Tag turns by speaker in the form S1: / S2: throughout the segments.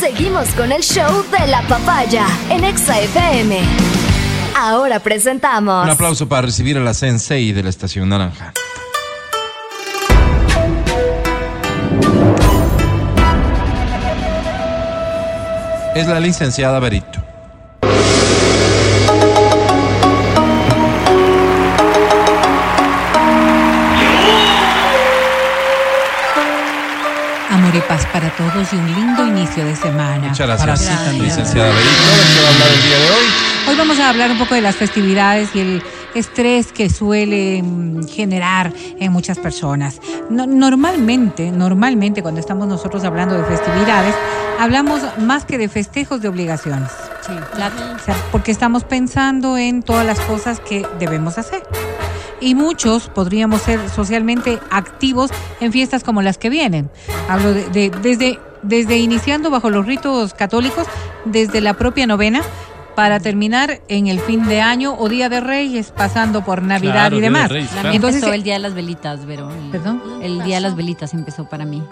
S1: Seguimos con el show de la papaya en Exa FM. Ahora presentamos.
S2: Un aplauso para recibir a la Sensei de la Estación Naranja. Es la licenciada Berito.
S3: Paz para todos y un lindo inicio de semana.
S2: Muchas
S3: Para
S2: gracias,
S3: también.
S2: licenciada Berito. ¿De qué va a hablar el día de hoy?
S3: Hoy vamos a hablar un poco de las festividades y el estrés que suele mm, generar en muchas personas. No- normalmente, normalmente cuando estamos nosotros hablando de festividades, hablamos más que de festejos de obligaciones. O sea, porque estamos pensando en todas las cosas que debemos hacer. Y muchos podríamos ser socialmente activos en fiestas como las que vienen. Hablo de, de- desde, desde iniciando bajo los ritos católicos, desde la propia novena, para terminar en el fin de año o Día de Reyes, pasando por Navidad
S4: Claro,
S3: y
S4: Día de
S3: demás.
S4: Reyes, claro.
S3: Entonces,
S5: empezó el día de las velitas, Vero. El-
S3: ¿Perdón?
S5: El día de las velitas empezó para mí.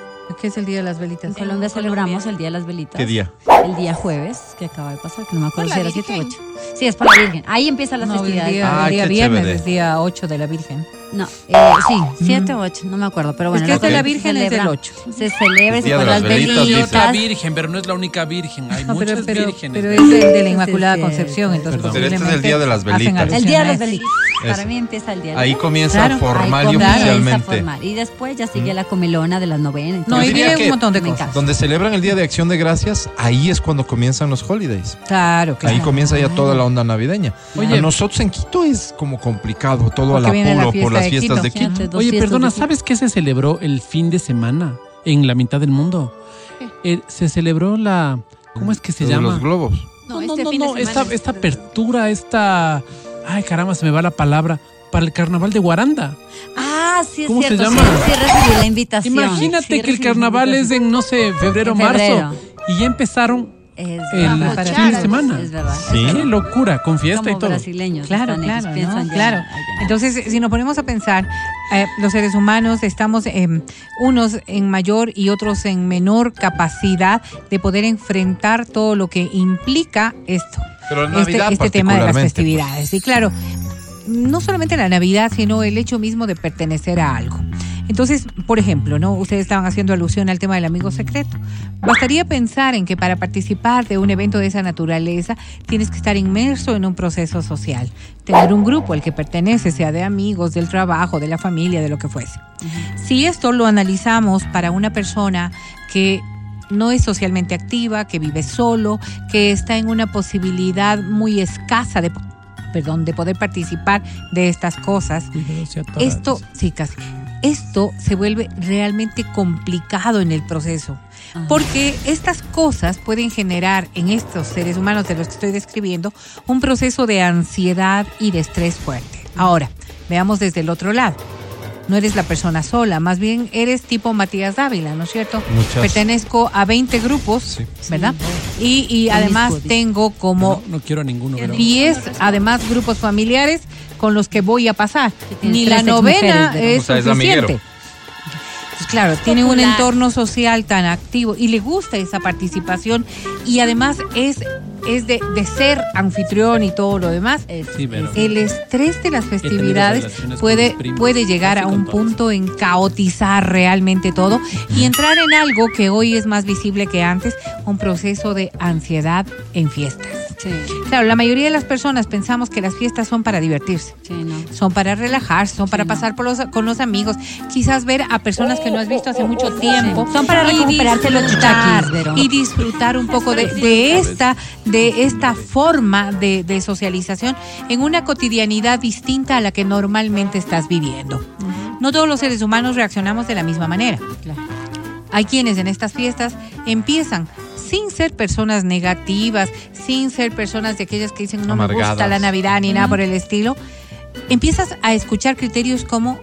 S3: ¿Qué es el Día de las Velitas?
S5: En Colombia celebramos el día de las velitas.
S2: ¿Qué día?
S5: El día jueves, que acaba de pasar, que no me acuerdo si era 7 o 8. Sí, es por la Virgen. Ahí empiezan las
S3: No, el
S5: festividades.
S3: día,
S2: Ay,
S3: el día
S2: qué
S3: viernes
S2: chévere.
S3: es día 8 de la Virgen.
S5: No, eh, sí, 7 o 8, no me acuerdo, pero bueno.
S3: es que es de la
S5: se
S3: Virgen es del
S5: celebra-
S3: 8.
S5: Se celebra
S2: El
S5: y se
S2: día de
S5: ponen
S2: las velitas.
S4: Y otra virgen, pero no es la única virgen. Hay
S3: No, pero,
S4: muchas
S3: pero,
S4: vírgenes.
S3: pero es el de la Inmaculada
S5: Sí, sí,
S3: Concepción, entonces.
S2: Pero este es el Día de las velitas.
S5: El día de las velitas.
S2: Eso.
S5: Para mí empieza el día de
S2: Ahí comienza
S3: Claro.
S2: formal y
S5: Ahí a
S2: oficialmente.
S5: formar. Y después ya sigue la comelona de las novenas.
S3: No, y
S2: diría
S3: viene un montón de cosas.
S2: Donde celebran el Día de Acción de Gracias, ahí es cuando comienzan los holidays.
S3: Claro, claro.
S2: Ahí comienza ya toda la onda navideña.
S4: Oye.
S2: a nosotros en Quito es como complicado, todo al apuro por las fiestas de Quito.
S5: Fíjate,
S4: Oye, perdona, ¿sabes qué se celebró el fin de semana en la mitad del mundo? Eh, se celebró la... ¿Cómo es que se llama?
S2: Los globos.
S5: No,
S4: No, no,
S5: este
S4: no,
S5: fin
S4: esta,
S5: es-
S4: esta apertura, esta... Ay, caramba, se me va la palabra. Para el carnaval de Guaranda.
S5: Ah, sí es
S4: ¿Cómo se
S5: cierto.
S4: llama?
S5: Sí, sí recibí la invitación.
S4: Imagínate
S5: Sí
S4: que el carnaval es en, no sé, febrero,
S5: En febrero.
S4: marzo. Y ya empezaron
S5: Es
S4: el
S5: verdad.
S4: fin de semana.
S5: Es verdad.
S2: Sí.
S4: Qué locura, con fiesta
S5: Como
S4: y todo.
S5: brasileños.
S3: Claro,
S5: están,
S3: claro,
S5: piensan
S3: ¿no?
S5: ya
S3: claro.
S5: allá.
S3: Entonces, si nos ponemos a pensar, eh, los seres humanos estamos eh, unos en mayor y otros en menor capacidad de poder enfrentar todo lo que implica esto.
S2: Pero en
S3: este, este tema de las
S2: particularmente,
S3: festividades. Y claro, no solamente la Navidad, sino el hecho mismo de pertenecer a algo. Entonces, por ejemplo, ¿no? Ustedes estaban haciendo alusión al tema del amigo secreto. Bastaría pensar en que para participar de un evento de esa naturaleza tienes que estar inmerso en un proceso social, tener un grupo al que pertenece, sea de amigos, del trabajo, de la familia, de lo que fuese. Si esto lo analizamos para una persona que no es socialmente activa, que vive solo, que está en una posibilidad muy escasa de, perdón, de poder participar de estas cosas, esto, sí, casi. Esto se vuelve realmente complicado en el proceso.
S5: Ajá.
S3: Porque estas cosas pueden generar en estos seres humanos de los que estoy describiendo un proceso de ansiedad y de estrés fuerte. Ahora, veamos desde el otro lado. No eres la persona sola, más bien eres tipo Matías Dávila, ¿no es cierto?
S2: Muchas.
S3: Pertenezco a 20 grupos,
S2: Sí.
S3: ¿verdad? Y, y además tengo como
S4: No, no quiero a ninguno, pero...
S3: 10 además grupos familiares con los que voy a pasar. Ni la novena es suficiente. Pues claro, tiene un entorno social tan activo y le gusta esa participación y además es, es de, de ser anfitrión y todo lo demás.
S4: Sí,
S3: El estrés de las festividades puede,
S4: primos,
S3: puede llegar a un punto en caotizar realmente todo y entrar en algo que hoy es más visible que antes, un proceso de ansiedad en fiestas.
S5: Sí,
S3: Claro, la mayoría de las personas pensamos que las fiestas son para divertirse,
S5: sí, no.
S3: son para relajarse, son para
S5: no.
S3: pasar por los, con los amigos, quizás ver a personas que no has visto hace mucho tiempo.
S5: Son para recuperarte los
S3: disfrutar. Y disfrutar un poco de, de esta, de esta forma de, de socialización en una cotidianidad distinta a la que normalmente estás viviendo. No todos los seres humanos reaccionamos de la misma manera.
S5: Claro.
S3: Hay quienes en estas fiestas empiezan sin ser personas negativas, sin ser personas de aquellas que dicen no me gusta
S2: Amargadas.
S3: la Navidad ni nada por el estilo, empiezas a escuchar criterios como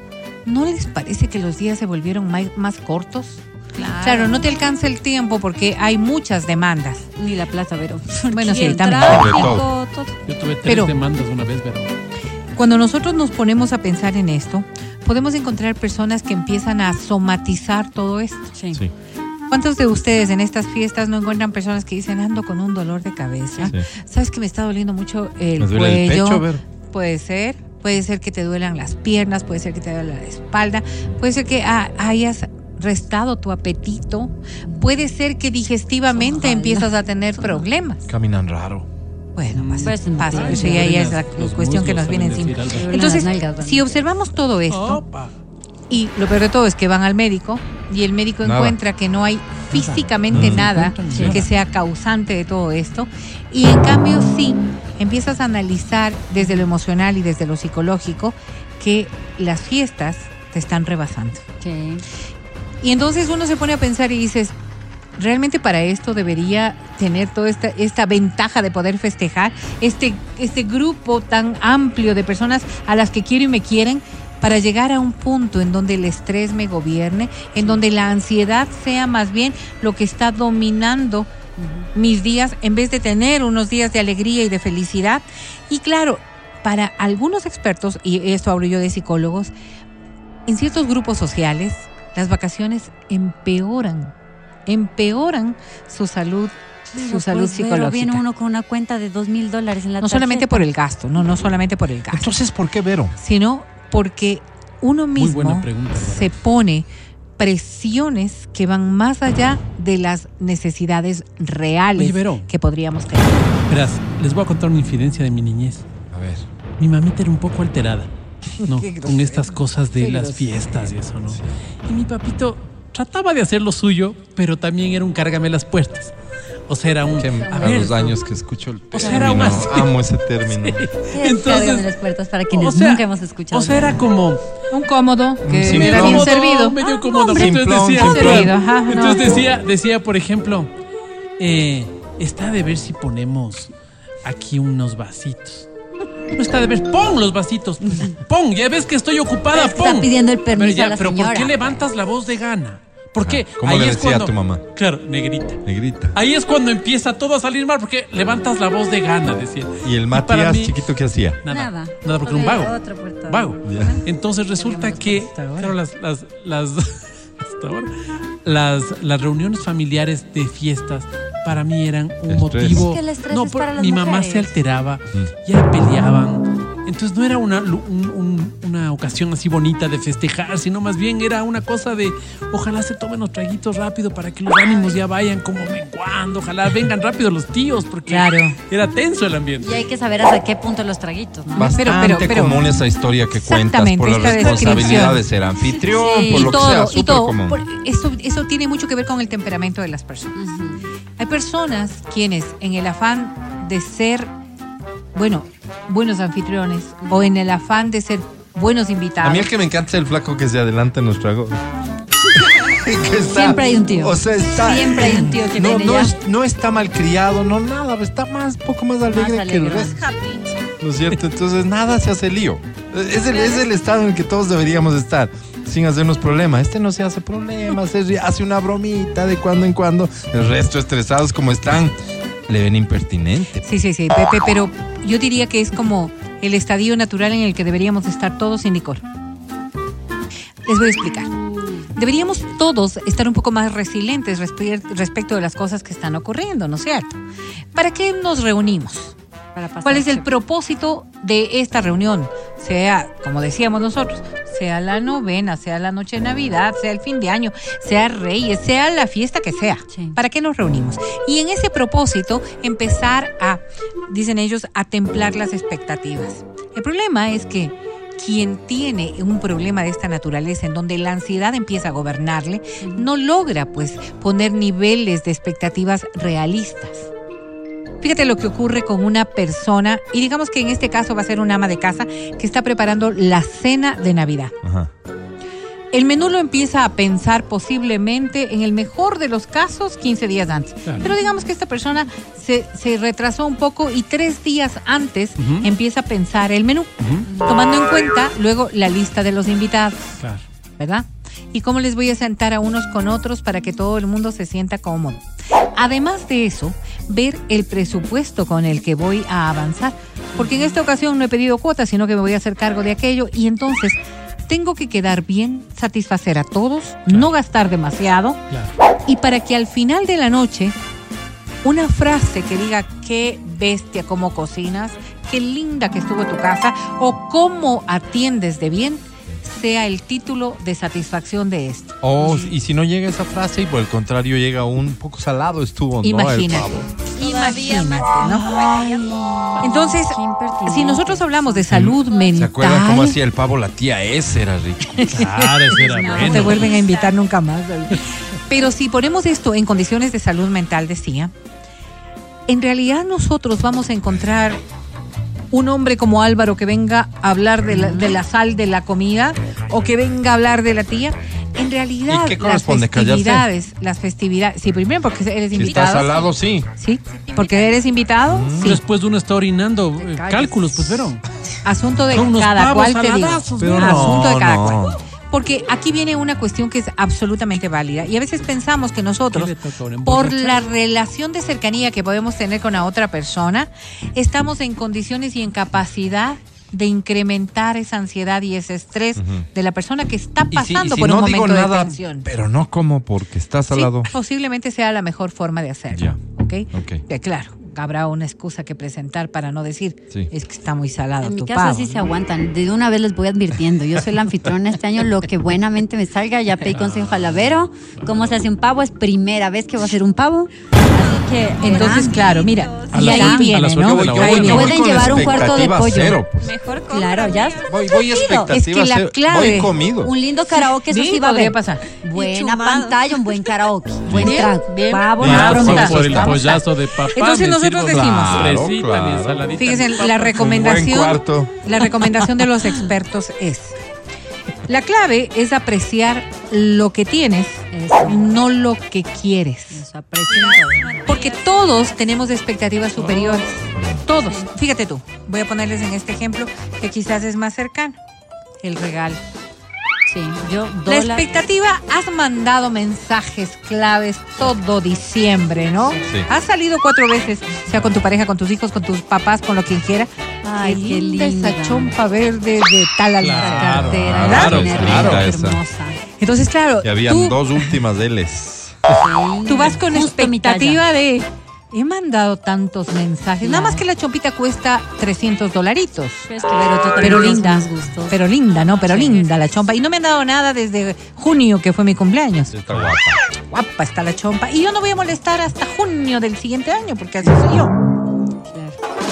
S3: ¿no les parece que los días se volvieron mai- más, cortos? Claro, no te alcanza el tiempo porque hay muchas demandas.
S5: Ni la plata, Vero.
S3: Bueno, sí, también.
S4: Yo tuve tres
S3: Pero-
S4: demandas una vez, pero...
S3: Cuando nosotros nos ponemos a pensar en esto, podemos encontrar personas que empiezan a somatizar todo esto.
S5: Sí.
S2: Sí.
S3: ¿Cuántos de ustedes en estas fiestas no encuentran personas que dicen ando con un dolor de cabeza?
S2: Sí.
S3: ¿Sabes que me está doliendo mucho el
S2: Me duele el
S3: cuello?
S2: pecho.
S3: Puede ser. Puede ser que te duelan las piernas, puede ser que te duela la espalda, puede ser que ah, hayas restado tu apetito, puede ser que digestivamente
S5: Ojalá.
S3: empiezas a tener problemas.
S2: Caminan raro.
S3: Bueno, más
S5: Pues,
S3: pasa, eso ya, ya es la
S4: los
S3: cuestión que nos viene encima. Entonces, si observamos todo esto,
S4: Opa.
S3: y lo peor de todo es que van al médico y el médico
S2: Nada.
S3: encuentra que no hay físicamente
S2: No, no
S3: nada que sea causante de todo esto. Y en cambio sí, empiezas a analizar desde lo emocional y desde lo psicológico que las fiestas te están rebasando.
S5: Sí.
S3: Y entonces uno se pone a pensar y dices, realmente para esto debería tener toda esta, esta ventaja de poder festejar, este, este grupo tan amplio de personas a las que quiero y me quieren, para llegar a un punto en donde el estrés me gobierne, en donde la ansiedad sea más bien lo que está dominando mis días en vez de tener unos días de alegría y de felicidad. Y claro, para algunos expertos, y esto hablo yo de psicólogos, en ciertos grupos sociales las vacaciones empeoran, empeoran su salud, su
S5: Pero,
S3: salud
S5: pues, pero
S3: psicológica.
S5: viene uno con una cuenta de dos mil dólares en la
S3: no solamente por el gasto, no, no solamente por el gasto,
S2: Entonces, ¿por qué Vero?
S3: sino porque uno mismo
S4: pregunta,
S3: se pone presiones que van más allá de las necesidades reales
S4: Oye, Vero.
S3: que podríamos tener.
S4: Verás, les voy a contar una infidencia de mi niñez.
S2: A ver.
S4: Mi mamita era un poco alterada, ¿no? Con estas cosas de
S3: Qué
S4: las
S3: grosero.
S4: fiestas y eso, ¿no? Y mi papito trataba de hacer lo suyo, pero también era un cárgame las puertas. O sea, era un...
S2: Que
S4: a
S2: a
S4: ver,
S2: los años que escucho el
S4: O sea, era
S2: término,
S4: más-
S2: amo ese término.
S5: Entonces,
S4: Entonces-
S5: las puertas para quienes
S4: o sea,
S5: nunca hemos escuchado.
S4: O sea, era como...
S3: Un cómodo que
S2: simplón.
S3: era bien servido.
S4: medio
S3: Ah,
S4: cómodo.
S3: hombre,
S4: Entonces
S2: Simplón,
S4: decía,
S2: simplón.
S3: Servido, ajá, no.
S4: entonces decía, decía, por ejemplo, eh, está de ver si ponemos aquí unos vasitos. No está de ver, pon los vasitos, pon, ya ves que estoy ocupada,
S5: que está
S4: pon.
S5: pidiendo el permiso
S4: pero
S5: a la
S4: pero ¿por
S5: señora.
S4: qué levantas la voz de gana? ¿Por qué?
S2: Ah, ¿cómo le decía a tu mamá?
S4: Claro, negrita.
S2: Negrita.
S4: Ahí es cuando empieza todo a salir mal porque levantas la voz de gana, decía.
S2: Y el Matías
S4: mí-
S2: chiquito que hacía.
S4: Nada.
S5: Nada.
S4: Nada, porque era un vago.
S5: Puerta.
S4: Vago.
S2: Ya.
S4: Entonces resulta que, claro, las, las, las, hasta ahora, las, las reuniones familiares de fiestas para mí eran un
S2: Estrés.
S4: motivo.
S5: Es que el estrés
S4: no,
S5: es
S4: por-
S5: para las
S4: mi mamá se
S5: mujeres.
S4: alteraba,
S2: Mm.
S4: ya peleaban. Entonces no era una, lu- un- un- una ocasión así bonita de festejar, sino más bien era una cosa de ojalá se tomen los traguitos rápido para que los ánimos ya vayan como menguando, ojalá vengan rápido los tíos, porque
S3: Claro.
S4: era tenso el ambiente.
S5: Y hay que saber hasta qué punto los traguitos, ¿no?
S3: Basta.
S2: Bastante
S3: pero- pero-
S2: común esa historia que cuentas por la responsabilidad de ser anfitrión,
S5: Sí,
S2: por
S3: y
S2: lo que
S3: todo,
S2: sea,
S3: y
S2: súper
S3: todo.
S2: común.
S3: Por- eso, eso tiene mucho que ver con el temperamento de las personas. Hay personas quienes, en el afán de ser, bueno, buenos anfitriones o en el afán de ser buenos
S2: A
S3: invitados,
S2: mí el que me encanta es el flaco que se adelanta en los tragos. Está-
S5: Siempre hay un tío.
S2: O sea, está.
S5: Siempre hay un tío que
S2: no,
S5: viene
S2: no,
S5: ya.
S2: es- no está mal criado, no nada, está más, poco más alegre,
S5: Más
S2: que el resto. ¿No es cierto? Entonces nada se hace lío. Es el, es el estado en el que todos deberíamos estar, sin hacernos problema. Este no se hace problema, se ríe, hace una bromita de cuando en cuando. El resto estresados como están, le ven impertinente.
S3: Sí, sí, sí, Pepe, pero yo diría que es como el estadio natural en el que deberíamos estar todos sin Nicole. Les voy a explicar. Deberíamos todos estar un poco más resilientes respe- respecto de las cosas que están ocurriendo, ¿no es cierto? ¿Para qué nos reunimos? ¿Cuál es el propósito de esta reunión? Sea, como decíamos nosotros, sea la novena, sea la noche de Navidad, sea el fin de año, sea Reyes, sea la fiesta que sea.
S5: Sí.
S3: ¿Para qué nos reunimos? Y en ese propósito empezar a, dicen ellos, a templar las expectativas. El problema es que quien tiene un problema de esta naturaleza en donde la ansiedad empieza a gobernarle, no logra pues poner niveles de expectativas realistas. Fíjate lo que ocurre con una persona, y digamos que en este caso va a ser una ama de casa que está preparando la cena de Navidad.
S2: Ajá.
S3: El menú lo empieza a pensar posiblemente, en el mejor de los casos, 15 días antes.
S4: Claro.
S3: Pero digamos que esta persona se, se retrasó un poco y tres días antes empieza a pensar el menú, tomando en cuenta luego la lista de los invitados.
S4: Claro.
S3: ¿verdad? Y cómo les voy a sentar a unos con otros para que todo el mundo se sienta cómodo. Además de eso, ver el presupuesto con el que voy a avanzar, porque en esta ocasión no he pedido cuotas, sino que me voy a hacer cargo de aquello y entonces tengo que quedar bien, satisfacer a todos, no gastar demasiado
S4: Claro.
S3: y para que al final de la noche una frase que diga qué bestia, cómo cocinas, qué linda que estuvo tu casa o cómo atiendes de bien sea el título de satisfacción de esto.
S2: O, y si no llega esa frase y por el contrario llega un poco salado estuvo, ¿no? El
S3: Imagínate.
S2: pavo.
S3: Imagínate, ¿no? Entonces, si nosotros hablamos de salud
S2: ¿Se
S3: mental,
S2: acuerdan cómo hacía el pavo la tía? Ese era rico.
S4: Claro, eso era
S3: no
S4: bueno.
S3: te vuelven a invitar nunca más. Pero si ponemos esto en condiciones de salud mental, decía, en realidad nosotros vamos a encontrar un hombre como Álvaro que venga a hablar de la, de la sal de la comida o que venga a hablar de la tía. En realidad,
S2: ¿Y qué
S3: las
S2: corresponde? ¿Callarse?
S3: festividades, las festividades, sí, primero porque eres
S2: Si está
S3: invitado.
S2: salado, sí.
S3: Sí, porque eres invitado, sí.
S4: Después uno está orinando eh, cálculos, pues, pero.
S3: Asunto de cada cual te digo. Asunto de cada
S2: no.
S3: cual. Porque aquí viene una cuestión que es absolutamente válida. Y a veces pensamos que nosotros,
S4: ¿Qué le toca ahora,
S3: por la relación de cercanía que podemos tener con la otra persona, estamos en condiciones y en capacidad de incrementar esa ansiedad y ese estrés de la persona que está
S2: si,
S3: pasando
S2: si
S3: por
S2: no
S3: un momento de tensión.
S2: pero no como porque está
S3: Sí,
S2: salado.
S3: posiblemente sea la mejor forma de hacerlo.
S2: Ya.
S3: ¿ok?
S2: Ok.
S3: Eh, claro, habrá una excusa que presentar para no decir
S2: Sí.
S3: es que está muy salado
S5: En mi
S3: tu
S5: casa
S3: pavo,
S5: sí
S3: ¿no?
S5: se aguantan. De una vez les voy advirtiendo. Yo soy la anfitriona este año. Lo que buenamente me salga, ya pedí consejo a Lavero. ¿Cómo se hace un pavo? Es primera vez que voy a hacer un pavo. Así que.
S3: Entonces, claro, mira,
S4: A
S3: y ahí viene, ¿no?
S2: Yo
S3: Ahí
S2: voy- yo
S5: Pueden llevar un cuarto de pollo.
S2: cero, pues.
S6: Mejor
S5: Claro, ya.
S2: Voy, voy
S3: Es que la clave-
S2: Voy comido.
S5: Un lindo karaoke, eso
S3: Sí,
S5: va a haber.
S3: pasar.
S5: Buena pantalla, un buen karaoke. Buen
S3: Bien,
S5: trago.
S3: vamos
S4: por,
S3: a-
S5: prometo.
S4: por el pollazo de papá.
S3: Entonces nosotros decimos- Fíjense, la recomendación, la recomendación de los expertos es, la clave es apreciar lo que tienes,
S5: Eso.
S3: no lo que quieres.
S5: Eso.
S3: Porque todos tenemos expectativas superiores. Todos. Fíjate tú. Voy a ponerles en este ejemplo que quizás es más cercano. El regalo.
S5: Sí, yo
S3: La expectativa, has mandado mensajes claves todo diciembre, ¿no?
S2: Sí.
S3: Has salido cuatro veces, sea con tu pareja, con tus hijos, con tus papás, con lo quien quiera.
S5: Ay, qué linda.
S3: esa chompa verde de tal
S5: La
S3: almada.
S4: Claro,
S5: cartera,
S2: claro,
S5: hermosa.
S3: Entonces, claro,
S2: Y habían
S3: tú,
S2: dos últimas L's.
S5: Sí,
S3: tú vas con expectativa de, he mandado tantos mensajes. Nada más que la chompita cuesta 300 dolaritos.
S5: Pero es que Vero, tú también
S3: Pero
S5: tienes
S3: linda, pero linda, ¿no? Pero
S5: Sí.
S3: linda la chompa. Y no me han dado nada desde junio, que fue mi cumpleaños.
S2: Está guapa.
S3: Guapa está la chompa. Y yo no voy a molestar hasta junio del siguiente año, porque así soy yo.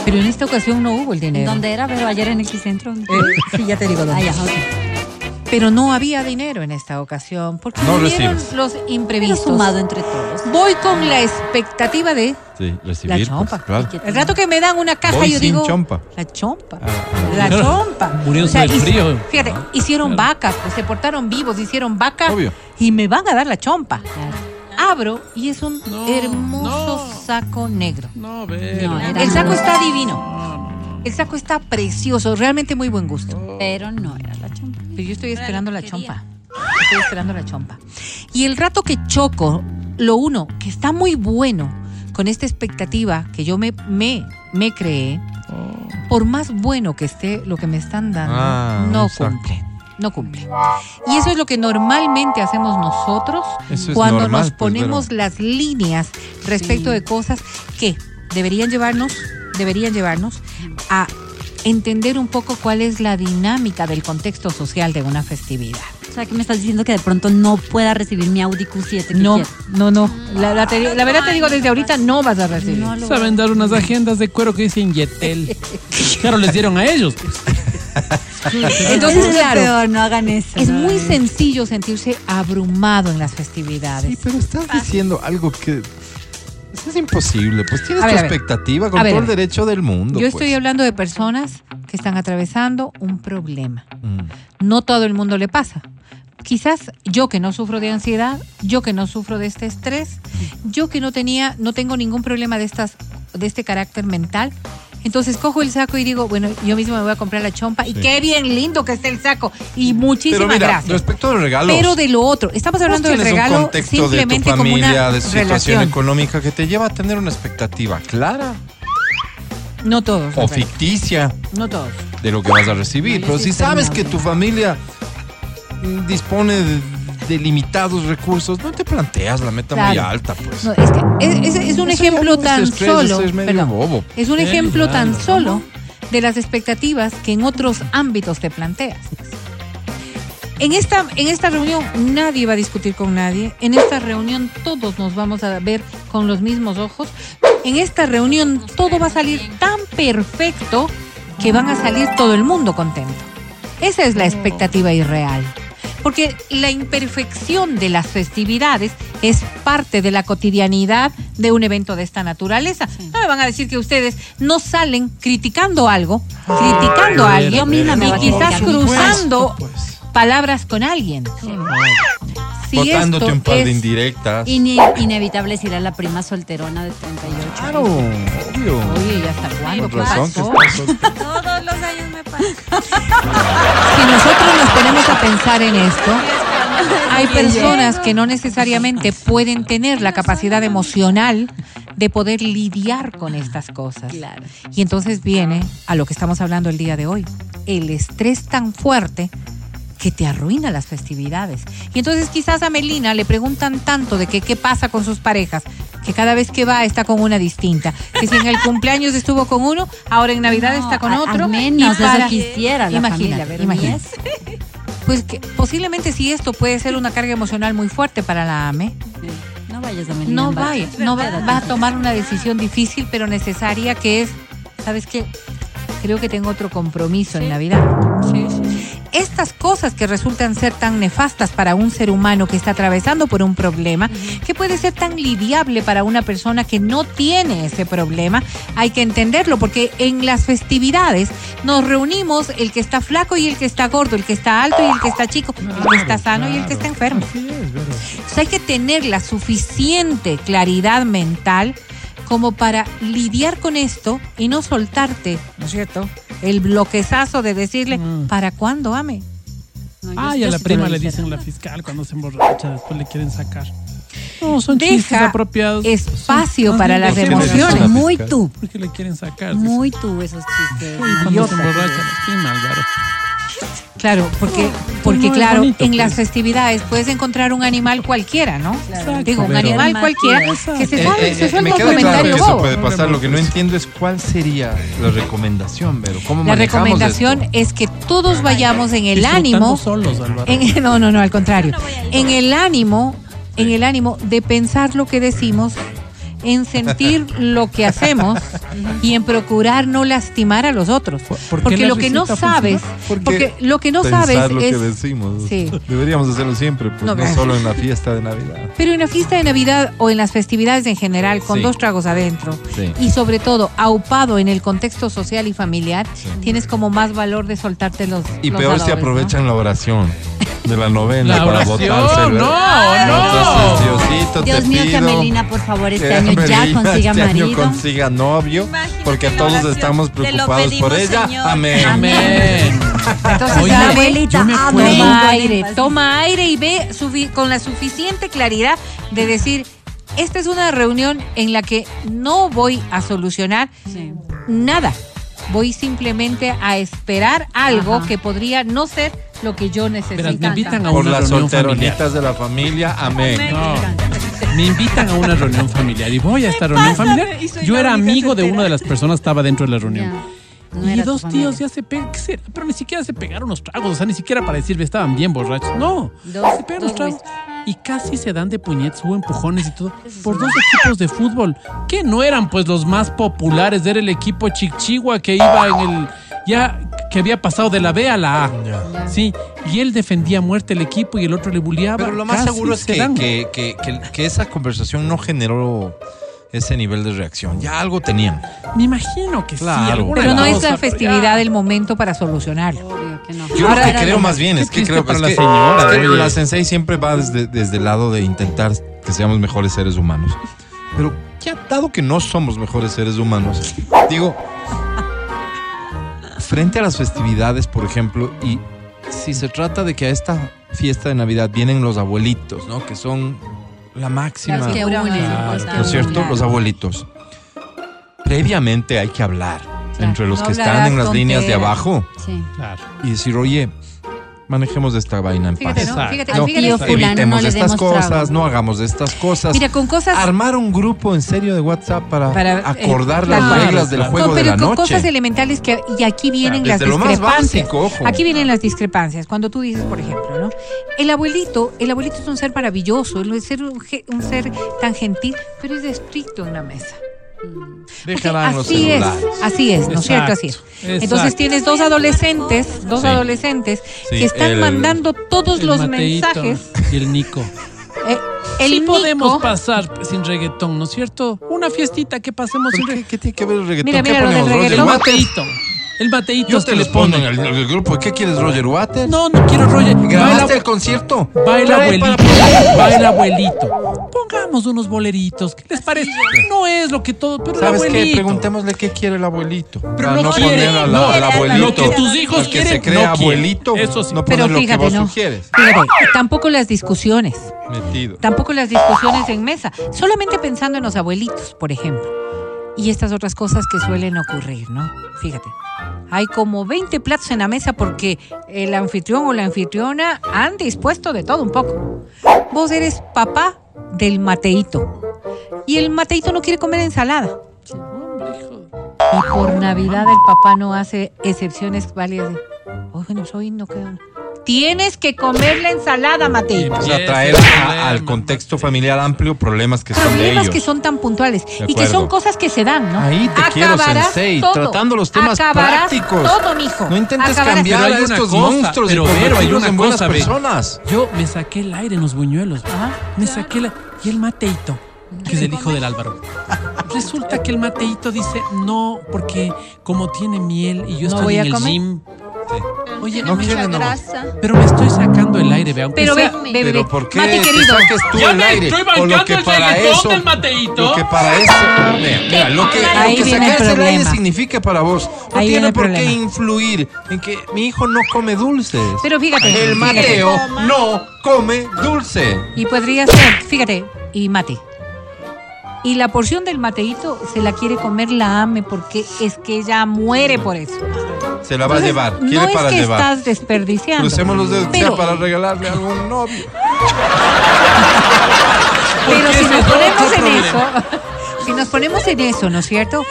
S3: Pero en esta ocasión no hubo el
S5: ¿En
S3: dinero.
S5: dónde era, Vero? Ayer en el Quicentro.
S3: Eh, sí, ya te digo dónde.
S5: Ah, ya.
S3: Pero no había dinero en esta ocasión, porque
S2: No
S3: vinieron
S2: recibes.
S3: los
S5: Pero
S3: imprevistos.
S5: sumado entre todos.
S3: Voy con la expectativa de
S2: Sí,
S3: la
S2: recibir.
S3: chompa.
S2: pues, claro.
S3: El rato que me dan una caja,
S2: Voy
S3: yo
S2: sin
S3: digo.
S2: chompa.
S3: La chompa.
S2: Ah,
S3: La chompa.
S4: Muriéndose del
S3: hic-
S4: frío.
S3: Fíjate, hicieron vacas, pues se portaron vivos, hicieron vaca.
S2: Obvio.
S3: Y me van a dar la chompa.
S5: Claro.
S3: Abro y es un
S4: No,
S3: hermoso
S4: no.
S3: saco negro.
S4: No, Vero.
S5: No, era-
S3: El saco está divino. El saco está precioso, realmente muy buen gusto.
S5: Pero no era la chompa.
S3: Pero yo estoy esperando la
S6: quería.
S3: chompa. Estoy esperando la chompa. Y el rato que choco, lo uno, que está muy bueno con esta expectativa que yo me, me, me creé, por más bueno que esté lo que me están dando,
S2: Ah,
S3: no
S2: saco.
S3: cumple. No cumple. Y eso es lo que normalmente hacemos nosotros
S2: es
S3: cuando
S2: normal,
S3: nos
S2: pues,
S3: ponemos las líneas respecto
S5: Sí.
S3: de cosas que deberían llevarnos, deberían llevarnos a entender un poco cuál es la dinámica del contexto social de una festividad.
S5: O sea, que me estás diciendo que de pronto no pueda recibir mi Audi Q7 que
S3: No,
S5: quiero?
S3: no, no. La, la te- la verdad te digo, desde ahorita no vas a recibir.
S5: No lo
S4: Saben dar unas agendas de cuero que dicen Yetel. Claro, les dieron a ellos. pues.
S3: Entonces,
S5: es
S3: claro,
S5: peor, no hagan eso.
S3: es
S5: no
S3: muy sencillo sentirse abrumado en las festividades.
S2: Sí, pero estás diciendo algo que. Eso es imposible. Pues tienes
S3: ver,
S2: tu expectativa con
S3: ver,
S2: todo el derecho del mundo.
S3: Yo
S2: pues.
S3: estoy hablando de personas que están atravesando un problema.
S2: Mm.
S3: No todo el mundo le pasa. Quizás yo que no sufro de ansiedad, yo que no sufro de este estrés, yo que no tenía, no tengo ningún problema de estas, de este carácter mental. Entonces cojo el saco y digo, bueno, yo mismo me voy a comprar la chompa y
S2: Sí.
S3: qué bien lindo que está el saco y
S2: Pero
S3: muchísimas
S2: mira,
S3: gracias.
S2: respecto a los regalos.
S3: Pero de lo otro, estamos hablando del
S2: tienes un
S3: regalo
S2: contexto de tu
S3: simplemente como
S2: familia,
S3: una
S2: de situación
S3: relación.
S2: económica que te lleva a tener una expectativa clara
S3: No todos.
S2: o ficticia
S3: No todos.
S2: de lo que vas a recibir.
S5: No
S2: Pero si sabes que tu familia mm, dispone de, de limitados recursos, no te planteas la meta muy alta, pues.
S3: No, es, que es, es- es un
S2: Eso
S3: ejemplo tan
S2: estrés,
S3: solo.
S2: es medio
S3: perdón,
S2: bobo.
S3: es un ejemplo tan solo de las expectativas que en otros ámbitos te planteas. En esta, en esta reunión nadie va a discutir con nadie. En esta reunión todos nos vamos a ver con los mismos ojos. En esta reunión todo va a salir tan perfecto que van a salir todo el mundo contento. Esa es la expectativa irreal. Porque la imperfección de las festividades es parte de la cotidianidad de un evento de esta naturaleza. No me van a decir que ustedes no salen criticando algo, criticando a
S2: Ay,
S3: alguien
S5: misma me
S3: y
S5: a
S3: quizás cruzando
S2: Pues.
S3: Palabras con alguien. Si
S2: Botándote
S3: esto
S2: un par de indirectas.
S5: Inevitable a la prima solterona de 38
S2: Claro, obvio.
S3: Oye, ¿y hasta cuándo?
S2: Con razón que.
S5: Todos los años me pasa.
S3: Si nosotros nos ponemos a pensar en esto, hay personas que no necesariamente pueden tener la capacidad emocional de poder lidiar con estas cosas.
S5: Claro.
S3: Y entonces viene a lo que estamos hablando el día de hoy, el estrés tan fuerte que te arruina las festividades. Y entonces quizás a Melina le preguntan tanto de que qué pasa con sus parejas, que cada vez que va está con una distinta. Que si en el cumpleaños estuvo con uno, ahora en Navidad
S5: No,
S3: está con
S5: a-
S3: otro.
S5: Al menos
S3: y para-
S5: eso quisiera la familia, ni eso.
S3: Pues que posiblemente si esto puede ser una carga emocional muy fuerte para la AME,
S5: Sí. No vayas a Melina
S3: no
S5: en Bar-
S3: vaya, no va,
S5: Quédate.
S3: va a tomar una decisión difícil pero necesaria que es, ¿sabes qué? Creo que tengo otro compromiso en Navidad. Estas cosas que resultan ser tan nefastas para un ser humano que está atravesando por un problema, que puede ser tan lidiable para una persona que no tiene ese problema, hay que entenderlo porque en las festividades nos reunimos el que está flaco y el que está gordo, el que está alto y el que está chico, el que está sano y el que está enfermo.
S4: Así es, ¿verdad?
S3: Entonces hay que tener la suficiente claridad mental como para lidiar con esto y no soltarte, ¿no es cierto? El bloquezazo de decirle,
S4: Mm.
S3: ¿para cuándo, ame?
S5: No, yo-
S4: Ay,
S5: yo
S4: a la
S5: sí
S4: prima le dicen la fiscal cuando se emborracha, después le quieren sacar. No, son chistes
S3: Deja
S4: apropiados.
S3: espacio
S4: Son-
S3: para las
S4: bien,
S2: ¿por qué le dicen
S3: emociones.
S2: la
S5: Muy tú,
S4: ¿Por qué le quieren sacar?
S5: muy tú esos chistes.
S4: Cuando
S5: idiotas.
S4: se emborracha la prima, Álvaro.
S3: Claro, porque, porque
S4: no, es
S3: claro,
S4: bonito,
S3: en
S4: pues.
S3: las festividades puedes encontrar un animal cualquiera, ¿no?
S5: Claro.
S3: Digo, un animal cualquiera que se
S2: Eh,
S3: sale,
S2: eh,
S3: se
S2: eh,
S3: suelta
S2: me
S3: un
S2: queda claro
S3: comentario
S2: que eso
S3: bobo.
S2: puede pasar. Lo que no entiendo es cuál sería la recomendación, pero cómo
S3: La recomendación
S2: esto?
S3: es que todos vayamos en el ánimo
S4: solos.
S3: En- no, no, no, al contrario. En el ánimo, en el ánimo de pensar lo que decimos, en sentir lo que hacemos y en procurar no lastimar a los otros.
S4: ¿Por- por qué
S3: Porque lo que no sabes,
S2: Porque
S3: porque lo que no sabes
S2: lo
S3: es
S2: que decimos.
S3: Sí.
S2: Deberíamos hacerlo siempre, pues
S3: No,
S2: solo en la fiesta de Navidad.
S3: pero en la fiesta de Navidad o en las festividades en general, con
S2: Sí.
S3: dos tragos adentro,
S2: Sí.
S3: y sobre todo aupado en el contexto social y familiar,
S2: Sí.
S3: tienes como más valor de soltarte los.
S2: Y
S3: los
S2: peor si aprovechan la oración de la novena
S4: La
S2: para
S4: oración,
S2: botarse. el-
S4: no,
S2: Entonces,
S4: no.
S2: Diosito,
S5: Dios
S2: te
S5: mío, que
S2: pido
S5: Melina, por favor, este
S2: que
S5: año ya consiga
S2: este año
S5: marido.
S2: consiga novio,
S6: Imagínate
S2: porque todos estamos preocupados por
S6: pedimos,
S2: ella.
S6: Señor.
S2: Amén.
S4: Amén.
S3: Entonces,
S4: Oye,
S5: abuelita, amén.
S3: Toma aire, toma aire y ve con la suficiente claridad de decir, esta es una reunión en la que no voy a solucionar
S5: Sí.
S3: nada. Voy simplemente a esperar algo
S5: Ajá.
S3: que podría no ser lo que yo necesito.
S4: Me invitan a
S2: Por
S4: una
S2: las
S4: reunión familiar.
S2: solteronitas de la familia. Amén.
S4: No, me invitan a una reunión familiar y voy a esta reunión familiar. Yo era amigo de una de las personas que estaba dentro de la reunión.
S5: Ya. No
S4: y dos tíos ya se pegan, ¿qué será? Pero ni siquiera se pegaron los tragos, o sea, ni siquiera para decir estaban bien borrachos. No,
S5: Dos-
S4: se pegan
S5: dos
S4: los tragos y casi se dan de puñetes, hubo empujones y todo por dos equipos de fútbol que no eran pues los más populares, era el equipo Chichigua que iba en el ya que había pasado de la B a la A. Sí, y él defendía a muerte el equipo y el otro le bulleaba.
S2: Pero lo más
S4: Casi
S2: seguro es
S4: se
S2: que, que, que- que esa conversación no generó ese nivel de reacción. Ya algo tenían.
S4: Me imagino que
S2: Claro.
S4: sí.
S3: Pero no es la festividad
S4: ya.
S3: el momento para solucionarlo.
S5: Obvio que no.
S2: Yo
S3: Ahora
S2: lo que creo más bien es que creo
S4: para
S2: es
S4: la
S2: que-
S4: señora,
S2: es que la sensei siempre va desde, desde el lado de intentar que seamos mejores seres humanos. Pero ya dado que no somos mejores seres humanos, digo, frente a las festividades, por ejemplo, y si se trata de que a esta fiesta de Navidad vienen los abuelitos, ¿no? Que son la máxima.
S5: Las que
S3: Claro,
S5: unen,
S4: claro,
S2: ¿No es cierto?
S5: claro.
S2: Los abuelitos. Previamente hay que hablar
S3: Claro,
S2: entre los
S3: no
S2: que están en las líneas de abajo
S5: Sí.
S4: Claro.
S2: y decir, oye, manejemos esta vaina en paz.
S3: Fíjate, ¿no?
S4: Exacto.
S3: Fíjate,
S5: Al
S3: fíjate.
S5: fulano
S2: Evitemos
S5: no
S2: estas cosas,
S5: trago.
S2: no hagamos estas cosas.
S3: Mira, con cosas-
S2: Armar un grupo en serio de WhatsApp para,
S3: Para, eh,
S2: acordar las
S3: claro.
S2: reglas del
S4: Claro.
S2: juego
S3: No,
S2: de
S3: pero
S2: la
S3: con
S2: noche.
S3: cosas elementales que y aquí vienen
S2: Desde
S3: las
S2: lo más
S3: discrepancias.
S2: básico, ojo.
S3: Aquí vienen las discrepancias. Cuando tú dices, por ejemplo, ¿no? El abuelito, el abuelito es un ser maravilloso, es ser un, ge- un ser tan gentil, pero es estricto en la mesa.
S2: Los
S3: así es, así es, ¿no es cierto? Así es.
S4: Exacto.
S3: Entonces tienes dos adolescentes, dos
S2: Sí.
S3: adolescentes
S2: Sí,
S3: que están
S2: el-
S3: mandando todos los
S4: Mateito
S3: mensajes.
S4: Y el Nico.
S3: Eh, el
S4: sí
S3: Nico-
S4: podemos pasar sin reggaetón, ¿no es cierto? Una fiestita que pasemos sin
S2: ¿Pero ¿Qué,
S4: reggaetón.
S2: qué tiene que ver el reggaetón?
S3: Mira,
S2: ¿Qué
S3: mira, lo del
S2: ponemos, Roger
S3: reggaetón.
S4: El? Mateito. El Mateito
S2: Yo te
S4: que
S2: les pongo en el, el grupo. ¿Qué quieres, Roger Waters?
S4: No, no quiero Roger. Va el,
S2: ¿Grabaste el concierto?
S4: va el
S2: Trae
S4: abuelito.
S2: para-
S4: Va el abuelito. Pongamos unos boleritos. ¿Qué les parece? No es lo que todo, pero el
S2: ¿Sabes qué?
S4: abuelito.
S2: Preguntémosle qué quiere el abuelito.
S4: Pero no
S2: poner
S4: quiere,
S2: la-
S4: no,
S2: al abuelito.
S4: lo que tus hijos
S2: al que
S4: quieren,
S2: se cree
S4: no quiere.
S2: abuelito.
S4: Eso sí.
S2: No
S3: Pero
S2: poner lo que
S3: fíjate,
S2: vos
S3: no.
S2: sugieres.
S3: Fíjate, tampoco las discusiones.
S2: Metido.
S3: Tampoco las discusiones en mesa, solamente pensando en los abuelitos, por ejemplo. Y estas otras cosas que suelen ocurrir, ¿no? Fíjate, hay como 20 platos en la mesa porque el anfitrión o la anfitriona han dispuesto de todo un poco. Vos eres papá del Mateito y el Mateito no quiere comer ensalada. Y por Navidad el papá no hace excepciones válidas. "Oh, bueno, hoy no queda. Tienes que comer la ensalada,
S2: traer
S4: es el
S2: a-
S4: problema.
S2: al contexto familiar amplio problemas que son de
S3: problemas
S2: ellos.
S3: que son tan puntuales y que son cosas que se dan, ¿no?
S2: Ahí te quiero, Sensei, tratando los temas
S3: Acabarás
S2: prácticos.
S3: Todo, mijo.
S2: No intentes
S3: Acabarás.
S2: cambiar
S4: Pero
S2: a estos
S4: cosa,
S2: monstruos
S4: pero,
S2: y
S4: Vero, hay una
S2: en buenas
S4: cosa,
S2: personas.
S4: Yo me saqué el aire en los buñuelos.
S3: Ajá.
S4: Me saqué la... Y el Mateito, que es el hijo del Álvaro. Resulta que el Mateito dice no, porque como tiene miel y yo
S3: No
S4: estoy
S3: voy
S4: en
S3: a
S4: el
S3: comer.
S4: gym. Oye,
S2: No
S4: me-
S2: quiere, no.
S4: pero me estoy sacando el aire, ve, aunque
S3: Pero
S4: sea-
S3: ve, ve,
S2: Pero ¿por qué
S3: Mate
S2: te saques tú
S4: Ya
S2: el
S4: me
S2: aire?
S4: estoy
S2: O lo
S4: bancando
S2: que
S4: el
S2: para eso,
S4: del Mateito.
S2: lo que para eso, mira, mira, lo que, lo que
S3: el
S2: el aire significa para vos, no
S3: Ahí
S2: tiene por qué influir en que mi hijo no come dulces.
S3: Pero fíjate,
S2: el
S3: fíjate.
S2: Mateo no come dulce.
S3: Y podría ser, fíjate, y mate. Y la porción del mateito se la quiere comer la ame porque es que ella muere por eso.
S2: Se la va a
S3: Entonces,
S2: llevar, quiere
S3: no
S2: para
S3: es que
S2: llevar.
S3: estás desperdiciando.
S2: Crucemos los dedos
S3: pero,
S2: para regalarle a algún novio.
S3: pero si nos ponemos en
S4: problema.
S3: eso, si nos ponemos en eso, ¿no es cierto?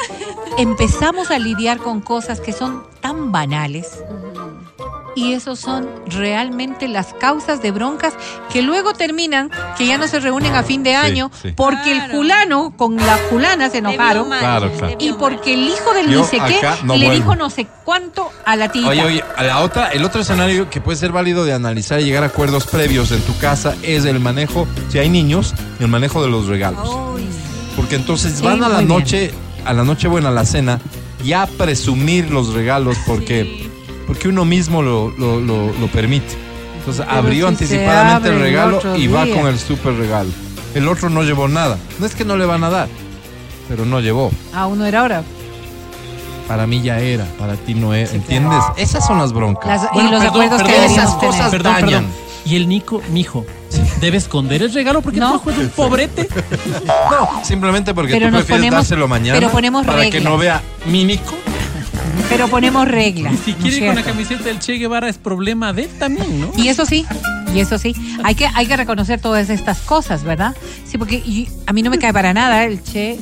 S3: Empezamos a lidiar con cosas que son tan banales. Y esos son realmente las causas de broncas que luego terminan que ya no se reúnen a fin de año
S2: sí.
S3: porque el fulano con la fulana se enojaron
S2: Claro, claro.
S3: y porque el hijo del
S2: Yo
S3: ni sé qué
S2: no
S3: le
S2: vuelvo.
S3: dijo no sé cuánto a la tita.
S2: Oye, oye, a la otra, el otro escenario que puede ser válido de analizar y llegar a acuerdos previos en tu casa es el manejo, si hay niños, el manejo de los regalos. Porque entonces
S3: Sí,
S2: van a la
S3: bien.
S2: noche, a la noche buena, a la cena, ya a presumir los regalos porque, porque uno mismo lo, lo, lo- lo permite. Entonces
S3: Pero
S2: abrió
S3: si
S2: anticipadamente el regalo y va
S3: día.
S2: con el super regalo. El otro no llevó nada. No es que no le van a dar, pero no llevó.
S3: A uno era ahora.
S2: Para mí ya era, para ti no era. ¿Entiendes? Esas son las broncas.
S3: Las-
S4: Bueno,
S3: y los
S4: perdón,
S3: acuerdos que
S4: perdón,
S3: deberíamos
S2: esas cosas
S3: tener.
S4: Perdón,
S2: dañan.
S4: perdón. Y el Nico, mijo, debe esconder el regalo porque
S3: No.
S4: tu hijo es un pobrete.
S2: No, simplemente porque
S3: Pero
S2: tú
S3: nos
S2: prefieres
S3: ponemos-
S2: dárselo mañana
S3: pero ponemos
S2: para que
S3: reglas.
S2: no vea mímico.
S3: Pero ponemos reglas.
S4: Y si
S3: ¿no
S4: quiere con la camiseta del Che Guevara es problema de él también, ¿no?
S3: Y eso sí, y eso sí, hay que, hay que reconocer todas estas cosas, ¿verdad? Sí, porque y- a mí no me cae para nada el Che,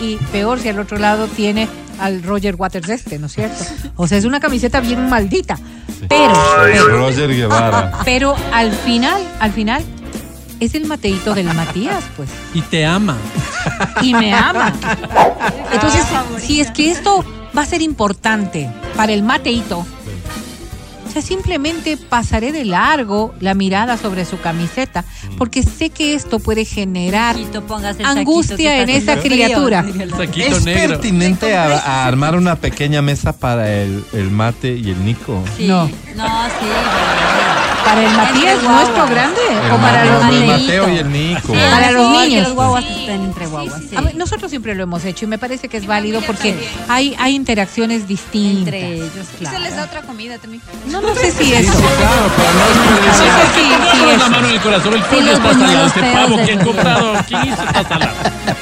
S3: y peor si al otro lado tiene al Roger Waters este, ¿no es cierto? O sea, es una camiseta bien maldita. Pero, pero,
S2: Roger Guevara.
S3: pero al final, al final, es el Mateito del Matías, pues.
S4: Y te ama.
S3: y me ama. Entonces, si es que esto va a ser importante para el mateito, o sea, simplemente pasaré de largo la mirada sobre su camiseta, porque sé que esto puede generar
S5: Saquito,
S3: angustia en esa criatura.
S2: ¿Es
S4: negro.
S2: pertinente a, a armar una pequeña mesa para el, el mate y el Nico?
S5: Sí.
S3: No.
S5: No, sí. Pero-
S3: Para el Matías nuestro grande
S2: El,
S3: o para los
S2: el
S3: niños.
S2: Mateo y el Nico.
S5: Sí,
S3: Para los niños.
S5: los guaguas estén entre guaguas. sí.
S3: A ver, nosotros siempre lo hemos hecho y me parece que es válido porque hay, hay interacciones distintas.
S5: Entre ellos,
S6: Y
S5: claro.
S6: se les da otra comida también.
S3: No, no sé si
S2: Sí,
S3: eso.
S2: sí, claro, para no
S3: No
S4: Pongamos
S3: eso.
S4: la mano en el corazón, el pollo salado,
S5: buñuelos
S4: este pavo que comprado aquí está salado.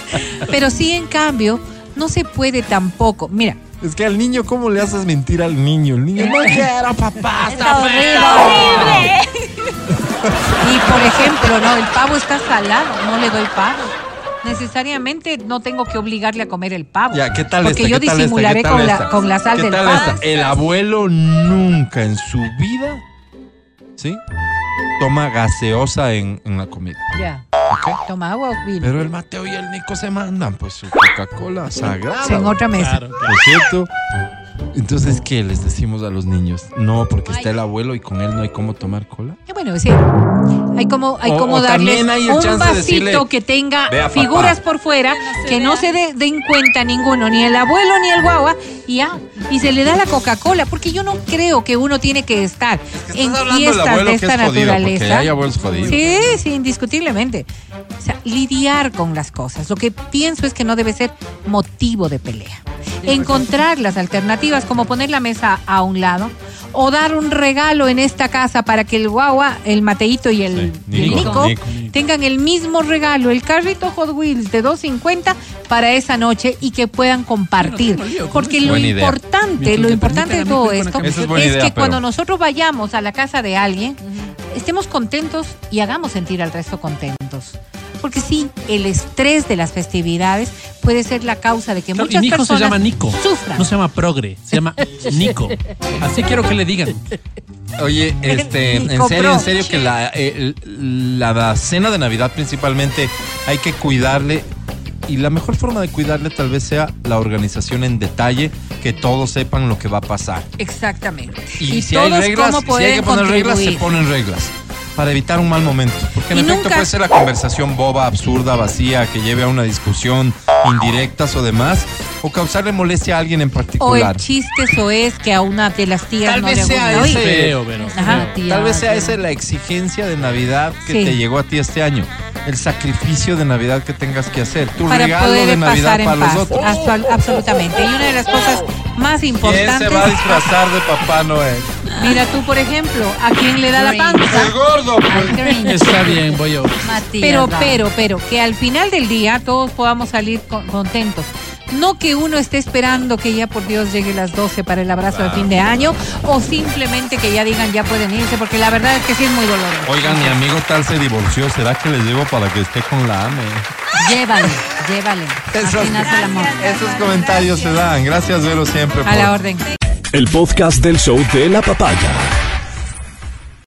S3: Pero sí, en cambio, no se puede tampoco. Mira,
S2: Es que al niño, ¿cómo le haces mentir al niño? El niño no quiero, papá.
S5: Está horrible.
S3: Y por ejemplo, no, el pavo está salado, no le doy pavo. Necesariamente no tengo que obligarle a comer el pavo.
S2: Ya, ¿qué tal
S3: Porque
S2: esta?
S3: yo
S2: ¿Qué tal esta?
S3: disimularé
S2: ¿Qué tal
S3: con, la,
S2: esta?
S3: con la sal
S2: ¿Qué
S3: del
S2: tal
S3: pavo.
S2: esta? El abuelo nunca en su vida, ¿sí? Toma gaseosa en, en la comida.
S3: Ya.
S2: ¿Ok?
S3: Toma agua o vino.
S2: Pero el Mateo y el Nico se mandan, pues su Coca-Cola sagrada.
S3: En otra mesa.
S4: Claro,
S2: ¿No es cierto? Entonces, ¿qué les decimos a los niños? No, porque está el abuelo y con él no hay cómo tomar cola.
S3: Y bueno, sí. Hay como, hay
S2: O-
S3: como
S2: o
S3: darles
S2: hay
S3: un
S2: de
S3: vasito
S2: decirle,
S3: que tenga figuras por fuera, que no se dé- den cuenta ninguno, ni el abuelo ni el guagua, y ya. Y se le da la Coca-Cola, porque yo no creo que uno tiene que estar en fiestas de esta
S2: es
S3: naturaleza.
S2: hay abuelos jodidos.
S3: Sí, sí, indiscutiblemente. O sea, lidiar con las cosas. Lo que pienso es que no debe ser motivo de pelea. Encontrar las alternativas, como poner la mesa a un lado, o dar un regalo en esta casa para que el guagua, el Mateito y el,
S2: Sí,
S3: y el
S2: Nico,
S3: Nico,
S2: Nico.
S3: tengan el mismo regalo, el carrito Hot Wheels de 2.50 para esa noche y que puedan compartir.
S4: No
S3: Porque lo
S2: Buena
S3: importante, lo
S4: te
S3: importante de todo esto
S2: es idea,
S3: que
S2: pero-
S3: cuando nosotros vayamos a la casa de alguien, estemos contentos y hagamos sentir al resto contentos. Porque sí, el estrés de las festividades puede ser la causa de que
S4: Claro, y
S3: muchas
S4: mi hijo se
S3: personas
S4: llama Nico.
S3: sufran.
S4: No se llama Progre, se llama Nico. Así quiero que le digan.
S2: Oye, este, en
S3: Nico
S2: serio,
S3: Pro.
S2: en serio que la, eh, la, la cena de Navidad principalmente hay que cuidarle y la mejor forma de cuidarle tal vez sea la organización en detalle, que todos sepan lo que va a pasar.
S3: Exactamente.
S2: Y, si hay reglas,
S3: cómo
S2: si hay que poner reglas, se ponen reglas. Para evitar un mal momento. Porque en
S3: Y
S2: efecto
S3: nunca-
S2: puede ser la conversación boba, absurda, vacía, que lleve a una discusión, indirectas o demás, o causarle molestia a alguien en
S3: O
S2: particular.
S3: el chiste es que a una de las tías
S2: Tal
S3: no
S2: vez
S3: le
S2: sea ese-
S4: Feo, pero.
S3: Ajá.
S2: Tal vez sea esa la exigencia de Navidad que
S3: Sí.
S2: te llegó a ti este año. El sacrificio de Navidad que tengas que hacer. Tu
S3: para
S2: regalo
S3: poder
S2: de Navidad
S3: pasar en
S2: para
S3: paz.
S2: los otros.
S3: Absol- absolutamente. Y una de las cosas más
S2: ¿Quién
S3: importantes.
S2: se va a disfrazar de Papá Noel?
S3: Mira tú, por ejemplo, a quién le da la panza.
S2: El gordo. pues.
S4: Está bien, voy yo.
S5: Matías,
S3: Pero, pero, pero, que al final del día todos podamos salir con- contentos. No que uno esté esperando que ya por Dios llegue las 12 para el abrazo de fin de año o simplemente que ya digan ya pueden irse, porque la verdad es que sí es muy doloroso.
S2: Oigan, mi amigo tal se divorció. ¿Será que les llevo para que esté con la AME?
S5: Llévale, llévale. Así nace el amor.
S2: esos comentarios se dan. Gracias, Vero, siempre.
S3: A la orden.
S6: El podcast del show de la papaya.